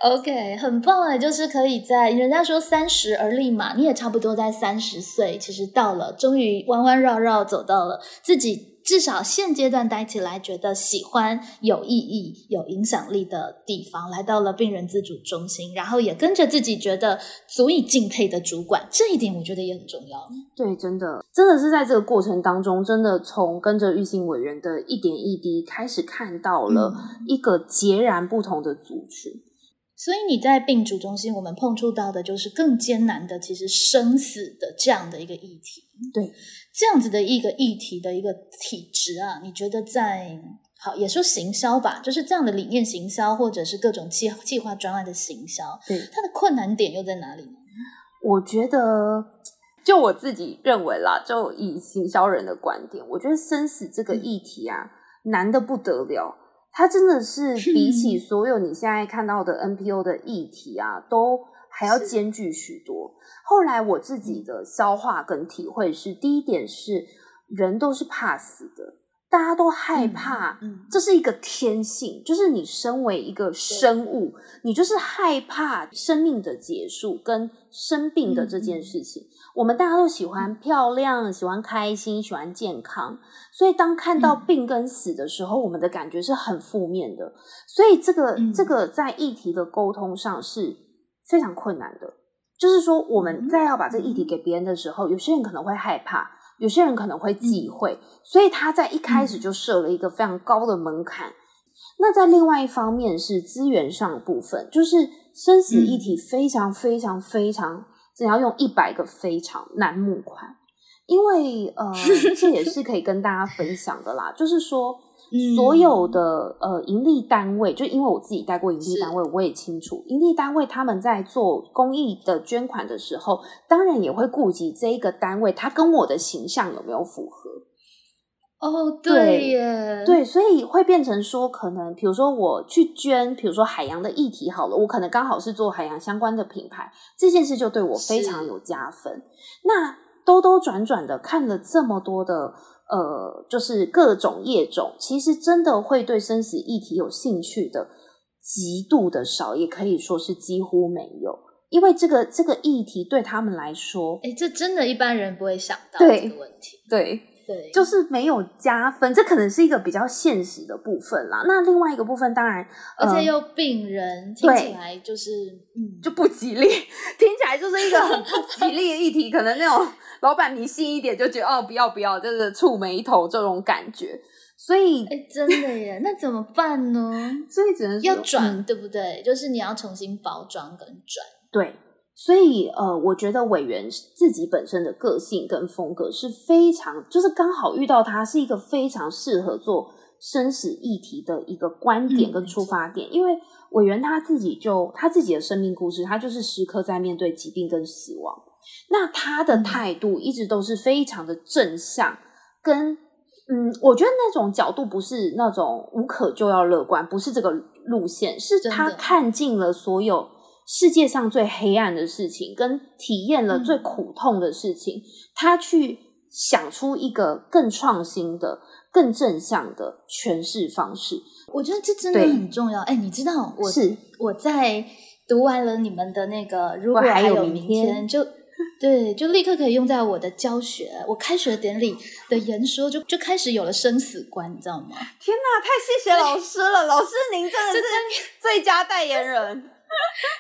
，OK，很棒哎，就是可以在人家说三十而立嘛，你也差不多在三十岁，其实到了，终于弯弯绕绕走到了自己。至少现阶段待起来觉得喜欢、有意义、有影响力的地方，来到了病人自主中心，然后也跟着自己觉得足以敬佩的主管，这一点我觉得也很重要。对，真的，真的是在这个过程当中，真的从跟着玉信委员的一点一滴开始看到了嗯一个截然不同的族群。所以你在病主中心，我们碰触到的就是更艰难的，其实生死的这样的一个议题。对，这样子的一个议题的一个体质啊，你觉得在好也说行销吧，就是这样的理念行销，或者是各种计计划专案的行销，对，它的困难点又在哪里呢？我觉得，就我自己认为啦，就以行销人的观点，我觉得生死这个议题啊，难的不得了。它真的是比起所有你现在看到的 NPO 的议题啊，都还要艰巨许多。后来我自己的消化跟体会是，第一点是，人都是怕死的。大家都害怕，这是一个天性，就是你身为一个生物，你就是害怕生命的结束跟生病的这件事情。我们大家都喜欢漂亮，喜欢开心，喜欢健康，所以当看到病跟死的时候，我们的感觉是很负面的。所以这个这个在议题的沟通上是非常困难的。就是说，我们在要把这个议题给别人的时候，有些人可能会害怕。有些人可能会忌讳，所以他在一开始就设了一个非常高的门槛。那在另外一方面是资源上的部分，就是生死议题非常非常非常，只要用一百个非常难募款，因为呃，[laughs] 这也是可以跟大家分享的啦，就是说。所有的呃盈利单位，就因为我自己带过盈利单位，我也清楚，盈利单位他们在做公益的捐款的时候，当然也会顾及这一个单位，它跟我的形象有没有符合。哦，对耶，对，所以会变成说，可能比如说我去捐，比如说海洋的议题好了，我可能刚好是做海洋相关的品牌，这件事就对我非常有加分。那兜兜转转的看了这么多的。呃，就是各种业种，其实真的会对生死议题有兴趣的极度的少，也可以说是几乎没有，因为这个这个议题对他们来说，哎，这真的一般人不会想到这个问题，对对，就是没有加分，这可能是一个比较现实的部分啦。那另外一个部分，当然，而且又病人听起来就是嗯就不吉利，[laughs] 听起来就是一个很 [laughs] 不吉利的议题，可能那种。老板迷信一点就觉得哦，不要不要，就是触眉头这种感觉，所以哎，真的耶，[laughs] 那怎么办呢？所以只能要转，对不对？就是你要重新包装跟转。对，所以呃，我觉得委员自己本身的个性跟风格是非常，就是刚好遇到他是一个非常适合做生死议题的一个观点跟出发点，因为委员他自己就他自己的生命故事，他就是时刻在面对疾病跟死亡。那他的态度一直都是非常的正向，跟嗯，我觉得那种角度不是那种无可救药乐观，不是这个路线，是他看尽了所有世界上最黑暗的事情，跟体验了最苦痛的事情，他去想出一个更创新的、更正向的诠释方式。我觉得这真的很重要。哎，你知道，我是我在读完了你们的那个，如果还有明天就。对，就立刻可以用在我的教学。我开学典礼的言说就就开始有了生死观，你知道吗？天哪，太谢谢老师了！老师您真的是最佳代言人。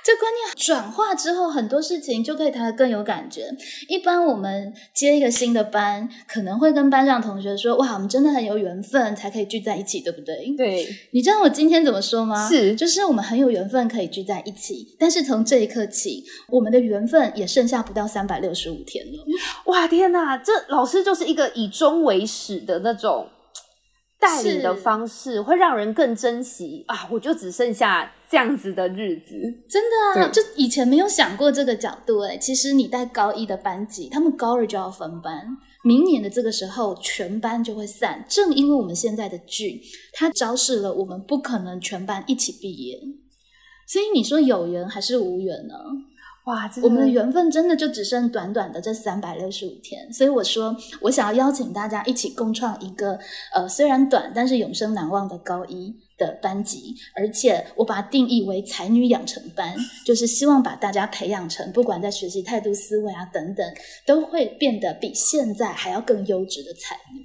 这观念转化之后，很多事情就可以谈得更有感觉。一般我们接一个新的班，可能会跟班上同学说：“哇，我们真的很有缘分，才可以聚在一起，对不对？”对。你知道我今天怎么说吗？是，就是我们很有缘分可以聚在一起，但是从这一刻起，我们的缘分也剩下不到三百六十五天了。哇，天哪！这老师就是一个以终为始的那种。带领的方式会让人更珍惜啊！我就只剩下这样子的日子，真的啊！就以前没有想过这个角度哎。其实你带高一的班级，他们高二就要分班，明年的这个时候全班就会散。正因为我们现在的剧，它昭示了我们不可能全班一起毕业，所以你说有缘还是无缘呢？哇，我们的缘分真的就只剩短短的这三百六十五天，所以我说，我想要邀请大家一起共创一个呃，虽然短但是永生难忘的高一的班级，而且我把它定义为才女养成班，就是希望把大家培养成不管在学习态度、思维啊等等，都会变得比现在还要更优质的才女。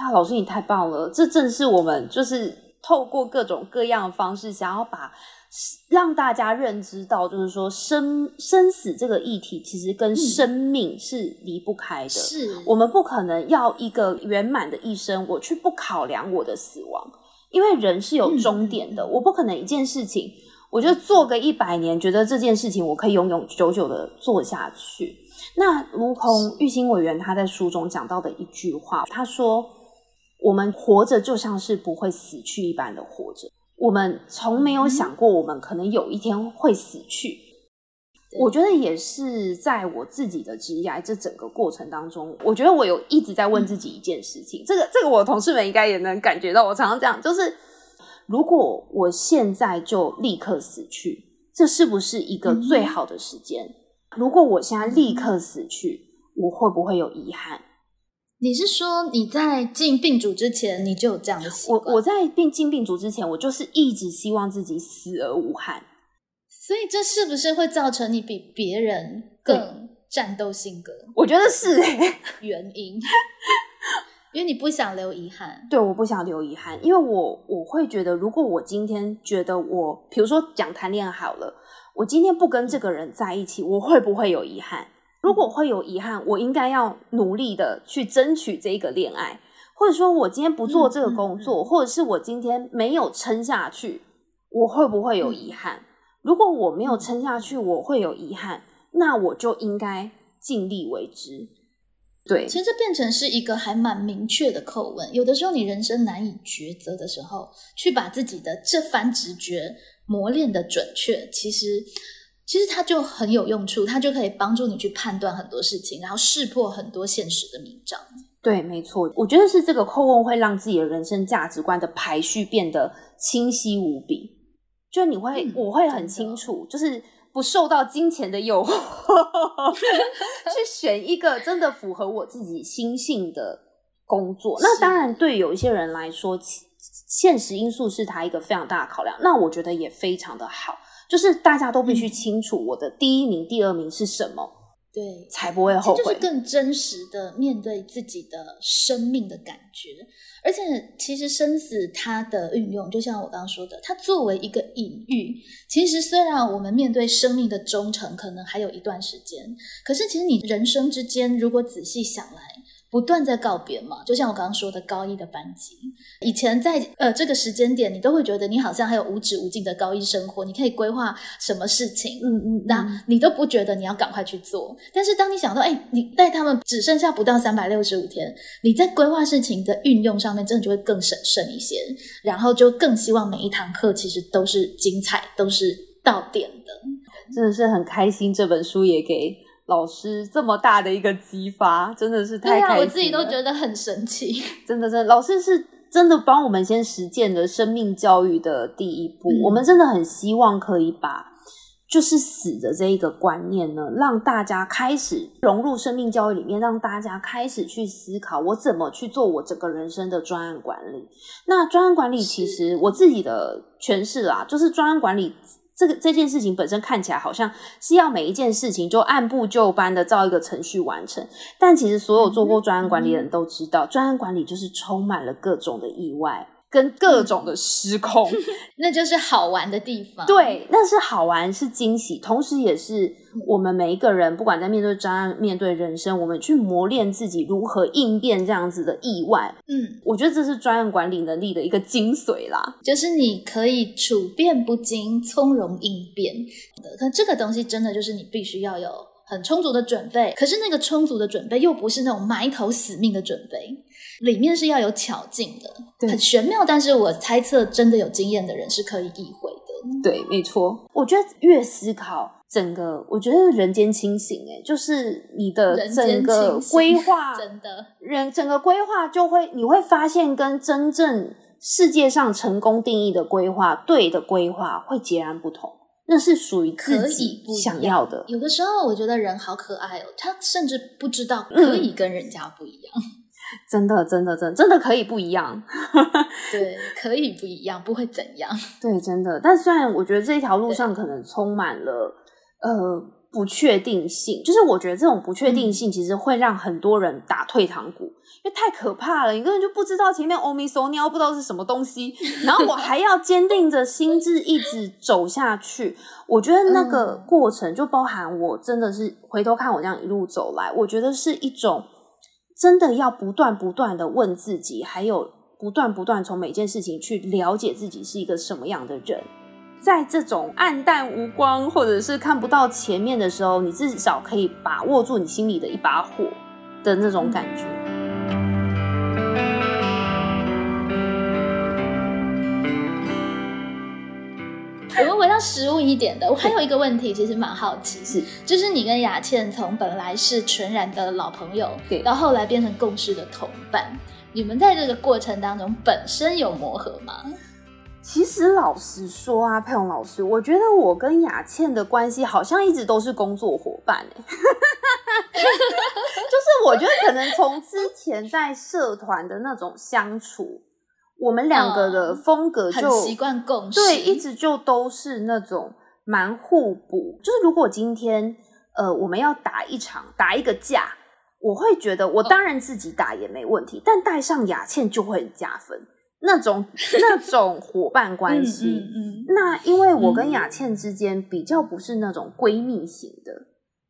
呀，老师你太棒了，这正是我们就是透过各种各样的方式，想要把。让大家认知到，就是说生生死这个议题，其实跟生命是离不开的。是我们不可能要一个圆满的一生，我去不考量我的死亡，因为人是有终点的。我不可能一件事情，我就做个一百年，觉得这件事情我可以永永久久的做下去。那如同玉兴委员他在书中讲到的一句话，他说：“我们活着就像是不会死去一般的活着。”我们从没有想过，我们可能有一天会死去。我觉得也是在我自己的职业这整个过程当中，我觉得我有一直在问自己一件事情。这个，这个，我同事们应该也能感觉到。我常常讲，就是如果我现在就立刻死去，这是不是一个最好的时间？如果我现在立刻死去，我会不会有遗憾？你是说你在进病主之前你就有这样的习我惯？我在病进病主之前，我就是一直希望自己死而无憾。所以这是不是会造成你比别人更战斗性格？我觉得是、欸，原因，因为你不想留遗憾。对，我不想留遗憾，因为我我会觉得，如果我今天觉得我，比如说讲谈恋爱好了，我今天不跟这个人在一起，我会不会有遗憾？如果会有遗憾，我应该要努力的去争取这个恋爱，或者说我今天不做这个工作，或者是我今天没有撑下去，我会不会有遗憾？如果我没有撑下去，我会有遗憾，那我就应该尽力为之。对，其实这变成是一个还蛮明确的口吻。有的时候你人生难以抉择的时候，去把自己的这番直觉磨练的准确，其实其实它就很有用处，它就可以帮助你去判断很多事情，然后识破很多现实的迷障。对，没错，我觉得是这个叩问会让自己的人生价值观的排序变得清晰无比。就你会，嗯我会很清楚，就是不受到金钱的诱惑，[laughs] 去选一个真的符合我自己心性的工作。那当然，对有一些人来说，现实因素是他一个非常大的考量。那我觉得也非常的好，就是大家都必须嗯清楚我的第一名、第二名是什么，对，才不会后悔这就是。更真实的面对自己的生命的感觉。而且，其实生死它的运用，就像我刚刚说的，它作为一个隐喻，其实虽然我们面对生命的忠诚可能还有一段时间，可是其实你人生之间，如果仔细想来，不断在告别嘛，就像我刚刚说的高一的班级，以前在呃这个时间点，你都会觉得你好像还有无止无尽的高一生活，你可以规划什么事情，嗯嗯，那你都不觉得你要赶快去做，但是当你想到，哎，你带他们只剩下不到三百六十五天，你在规划事情的运用上面，真的就会更审慎一些，然后就更希望每一堂课其实都是精彩，都是到点的。真的是很开心，这本书也给老师这么大的一个激发，真的是太开心了。我自己都觉得很神奇。真的，真的，老师是真的帮我们先实践了生命教育的第一步。嗯我们真的很希望可以把就是死的这一个观念呢，让大家开始融入生命教育里面，让大家开始去思考我怎么去做我整个人生的专案管理。那专案管理其实我自己的诠释啦，就是专案管理。这个这件事情本身看起来好像是要每一件事情就按部就班的照一个程序完成，但其实所有做过专案管理的人都知道，专案管理就是充满了各种的意外跟各种的失控。[laughs] 那就是好玩的地方。，对，那是好玩，是惊喜，同时也是我们每一个人，不管在面对专案、面对人生，我们去磨练自己如何应变这样子的意外。嗯，我觉得这是专案管理能力的一个精髓啦。就是你可以处变不惊、从容应变的。可这个东西真的就是你必须要有很充足的准备，可是那个充足的准备又不是那种埋头死命的准备，里面是要有巧劲的，很玄妙。但是我猜测，真的有经验的人是可以意会的。对，没错。我觉得越思考整个，我觉得人间清醒、欸，就是你的人整个规划，[laughs] 真的，人整个规划就会，你会发现跟真正世界上成功定义的规划对的规划会截然不同，那是属于可以自己想要的。有的时候我觉得人好可爱哦，他甚至不知道嗯可以跟人家不一样。真的，真的，真的真的可以不一样。[laughs] 对，可以不一样，不会怎样。[laughs] 对，真的。但虽然我觉得这一条路上可能充满了呃不确定性，就是我觉得这种不确定性其实会让很多人打退堂鼓，因为太可怕了，你根本就不知道前面欧米索尿不知道是什么东西，[laughs] 然后我还要坚定着心智一直走下去。我觉得那个嗯过程就包含我真的是回头看我这样一路走来，我觉得是一种真的要不断不断的问自己，还有不断不断从每件事情去了解自己是一个什么样的人。在这种暗淡无光或者是看不到前面的时候，你至少可以把握住你心里的一把火的那种感觉。我们回到实物一点的，我还有一个问题，其实蛮好奇，是。就是你跟雅倩从本来是纯然的老朋友，对。到后来变成共事的同伴，你们在这个过程当中本身有磨合吗？其实老实说啊，佩蓉老师，我觉得我跟雅倩的关系好像一直都是工作伙伴哎、[laughs] 就是我觉得可能从之前在社团的那种相处，我们两个的风格就习惯共识，对，一直就都是那种蛮互补。就是如果今天呃我们要打一场打一个架，我会觉得我当然自己打也没问题，但带上雅倩就会很加分。那种 [laughs] 那种伙伴关系，那因为我跟雅倩之间比较不是那种闺蜜型的。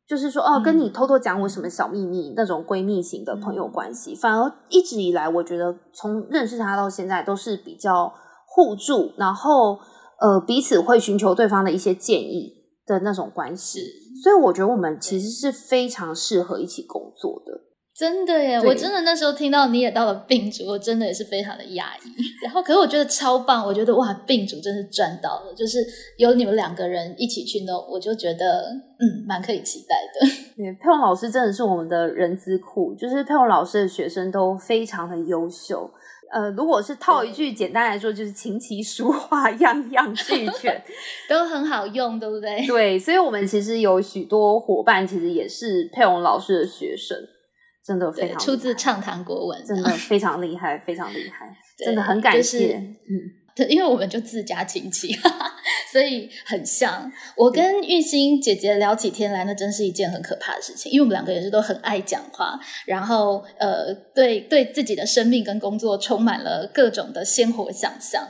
就是说，哦，跟你偷偷讲我什么小秘密那种闺蜜型的朋友关系，反而一直以来，我觉得从认识他到现在都是比较互助，然后呃彼此会寻求对方的一些建议的那种关系，所以我觉得我们其实是非常适合一起工作的。真的耶！我真的那时候听到你也到了病主，我真的也是非常的压抑。然后，可是我觉得超棒，我觉得哇，病主真是赚到了，就是有你们两个人一起去弄，我就觉得嗯，蛮可以期待的。[laughs] 对，佩蓉老师真的是我们的人资库，就是佩蓉老师的学生都非常的优秀。呃，如果是套一句简单来说，就是琴棋书画样样俱全，[laughs] 都很好用，对不对？对，所以我们其实有许多伙伴，其实也是佩蓉老师的学生。真的非常出自畅谈国文，真的非常厉害，非常厉害，真的很感谢。嗯，因为我们就自家亲戚，[laughs] 所以很像。我跟玉兴姐姐聊起天来，那真是一件很可怕的事情。因为我们两个也是都很爱讲话，然后呃，对对自己的生命跟工作充满了各种的鲜活想象。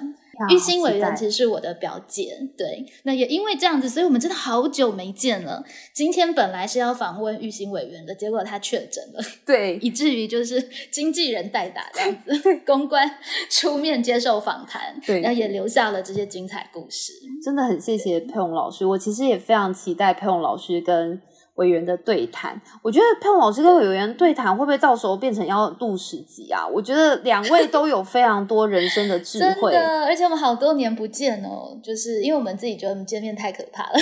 玉兴委员其实是我的表姐，对，那也因为这样子，所以我们真的好久没见了。今天本来是要访问玉兴委员的，结果他确诊了，[laughs] 对，以至于就是 [laughs] 经纪人代打这样子，公关出面接受访谈，对，然后也留下了这些精彩故事。真的很谢谢佩蓉老师，我其实也非常期待佩蓉老师跟。委员的对谈，我觉得潘老师跟委员对谈会不会到时候变成要录十集啊？我觉得两位都有非常多人生的智慧，[laughs] 真的，而且我们好多年不见哦，就是因为我们自己觉得我们见面太可怕了，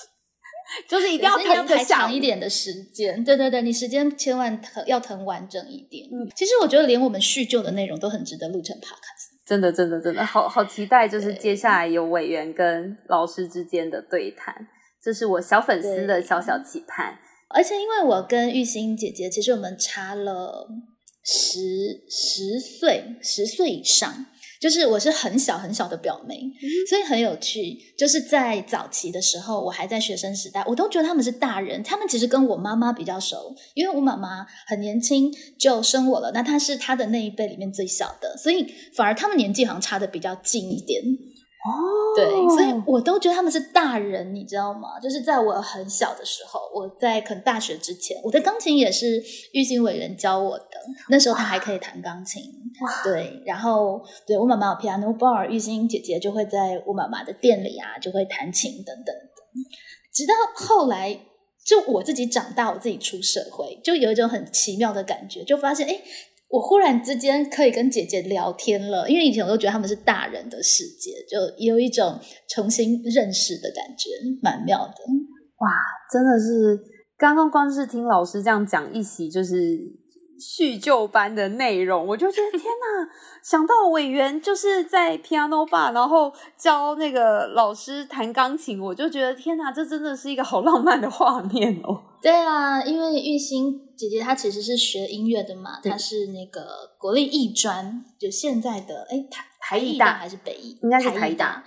[laughs] 就是一定要要排长一点的时间。对对对，你时间千万腾要腾完整一点。嗯，其实我觉得连我们叙旧的内容都很值得录成 podcast。真的，真的，真的，好好期待，就是接下来有委员跟老师之间的对谈。这是我小粉丝的小小期盼，而且因为我跟玉兴姐姐，其实我们差了十十岁，十岁以上，就是我是很小很小的表妹，所以很有趣。就是在早期的时候，我还在学生时代，我都觉得他们是大人，他们其实跟我妈妈比较熟，因为我妈妈很年轻就生我了，那她是她的那一辈里面最小的，所以反而他们年纪好像差的比较近一点。哦，对，所以我都觉得他们是大人，你知道吗？就是在我很小的时候，我在可能大学之前，我的钢琴也是玉兴委员教我的。那时候他还可以弹钢琴，对。然后，对我妈妈有 piano bar，玉兴姐姐就会在我妈妈的店里啊，就会弹琴等等的。直到后来，就我自己长大，我自己出社会，就有一种很奇妙的感觉，就发现哎。我忽然之间可以跟姐姐聊天了，因为以前我都觉得他们是大人的世界，就有一种重新认识的感觉，蛮妙的。哇，真的是刚刚光是听老师这样讲一席，就是。叙旧般的内容，我就觉得天哪！想到委员就是在 piano bar，然后教那个老师弹钢琴，我就觉得天哪，这真的是一个好浪漫的画面哦。对啊，因为玉兴姐姐她其实是学音乐的嘛，她是那个国立艺专，就现在的哎台台艺大还是北艺？应该是台大。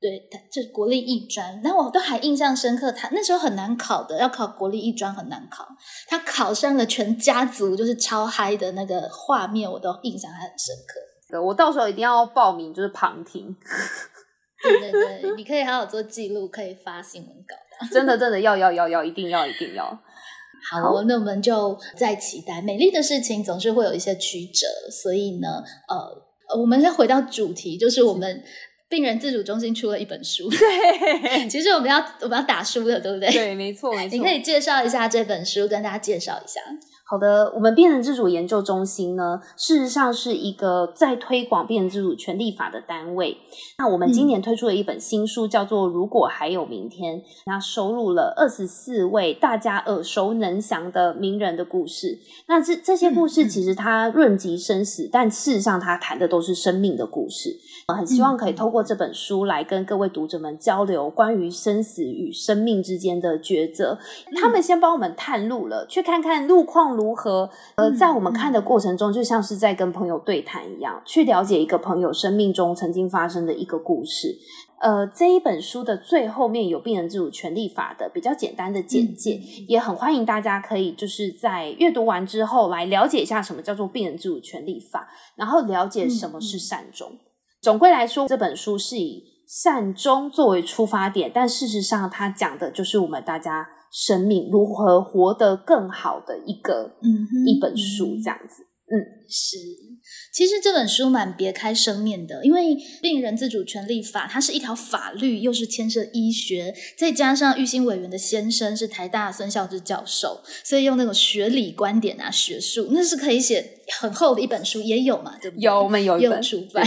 对，就是国立艺专，那我都还印象深刻。他那时候很难考的，要考国立艺专很难考。他考上了，全家族就是超嗨的那个画面，我都印象还很深刻。对，我到时候一定要报名，就是旁听。[laughs] 对对对，你可以好好做记录，可以发新闻稿的。真的真的要要要要，一定要一定要。好，那我们就再期待。美丽的事情总是会有一些曲折，所以呢，呃，我们再回到主题，就是我们。病人自主中心出了一本书，对，[laughs] 其实我们要我们要打书的，对不对？对，没错，没 [laughs] 错。你可以介绍一下这本书，跟大家介绍一下。好的，我们病人自主研究中心呢，事实上是一个在推广病人自主权利法的单位。那我们今年推出了一本新书，叫做《如果还有明天》，那收录了二十四位大家耳熟能详的名人的故事。那这这些故事其实它论及生死，但事实上它谈的都是生命的故事。很希望可以透过这本书来跟各位读者们交流关于生死与生命之间的抉择。他们先帮我们探路了，去看看路况如。何呃，在我们看的过程中，就像是在跟朋友对谈一样，去了解一个朋友生命中曾经发生的一个故事。呃，这一本书的最后面有病人自主权利法的比较简单的简介，也很欢迎大家可以就是在阅读完之后来了解一下什么叫做病人自主权利法，然后了解什么是善终。总归来说，这本书是以善终作为出发点，但事实上它讲的就是我们大家生命如何活得更好的一个嗯一本书，这样子。嗯，是。其实这本书蛮别开生面的，因为病人自主权利法它是一条法律，又是牵涉医学，再加上玉兴委员的先生是台大孙孝之教授，所以用那种学理观点啊、学术，那是可以写很厚的一本书，也有嘛，对不对？有，我们有一本出版，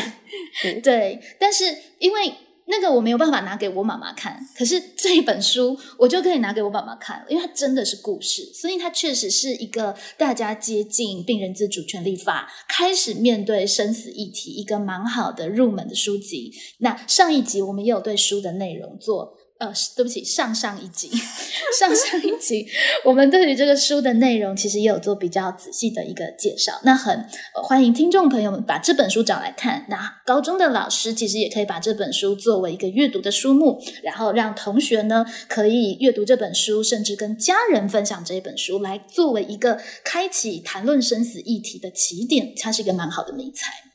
对。但是因为那个我没有办法拿给我妈妈看，可是这一本书我就可以拿给我妈妈看，因为它真的是故事，所以它确实是一个大家接近病人自主权利法，开始面对生死议题一个蛮好的入门的书籍。那上一集我们也有对书的内容做。呃，对不起，上上一集，[laughs] 上上一集，我们对于这个书的内容其实也有做比较仔细的一个介绍。那很欢迎听众朋友们把这本书找来看。那高中的老师其实也可以把这本书作为一个阅读的书目，然后让同学呢可以阅读这本书，甚至跟家人分享这本书，来作为一个开启谈论生死议题的起点。它是一个蛮好的美材。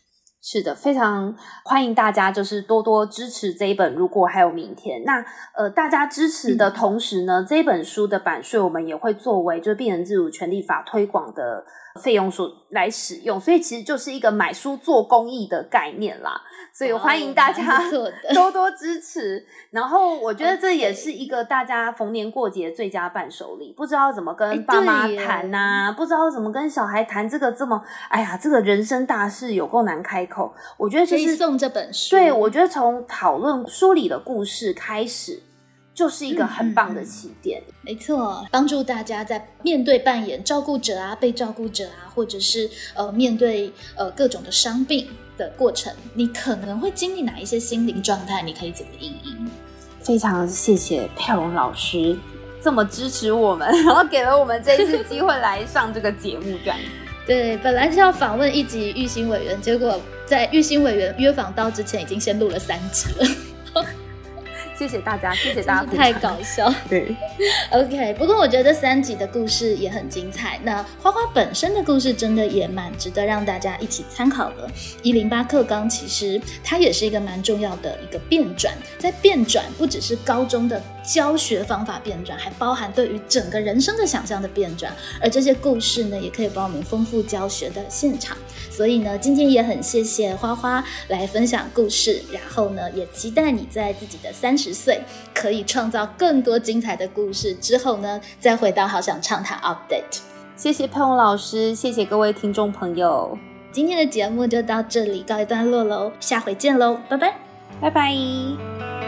是的，非常欢迎大家，就是多多支持这一本。如果还有明天，那呃，大家支持的同时呢，这本书的版税我们也会作为就是病人自主权利法推广的费用所来使用，所以其实就是一个买书做公益的概念啦。所以欢迎大家 [laughs] 多多支持，然后我觉得这也是一个大家逢年过节最佳伴手礼。不知道怎么跟爸妈谈呐，不知道怎么跟小孩谈这个这么，哎呀，这个人生大事有够难开口。我觉得就是送这本书，对我觉得从讨论书里的故事开始。就是一个很棒的起点，没错，帮助大家在面对扮演照顾者啊、被照顾者啊，或者是呃面对呃各种的伤病的过程，你可能会经历哪一些心灵状态？你可以怎么应对？非常谢谢佩蓉老师这么支持我们，然后给了我们这一次机会来上这个节目，这样。对，本来是要访问一集玉兴委员，结果在玉兴委员约访到之前，已经先录了三集了。谢谢大家，[laughs] 谢谢大家，太搞笑。[laughs] 对，OK。不过我觉得三集的故事也很精彩。那花花本身的故事真的也蛮值得让大家一起参考的。一零八课纲其实它也是一个蛮重要的一个变转，在变转不只是高中的教学方法变转，还包含对于整个人生的想象的变转。而这些故事呢，也可以帮我们丰富教学的现场。所以呢，今天也很谢谢花花来分享故事，然后呢，也期待你在自己的三十。岁可以创造更多精彩的故事，之后呢，再回到好想畅谈 update。谢谢佩蓉老师，谢谢各位听众朋友，今天的节目就到这里告一段落喽，下回见喽，拜拜，拜拜。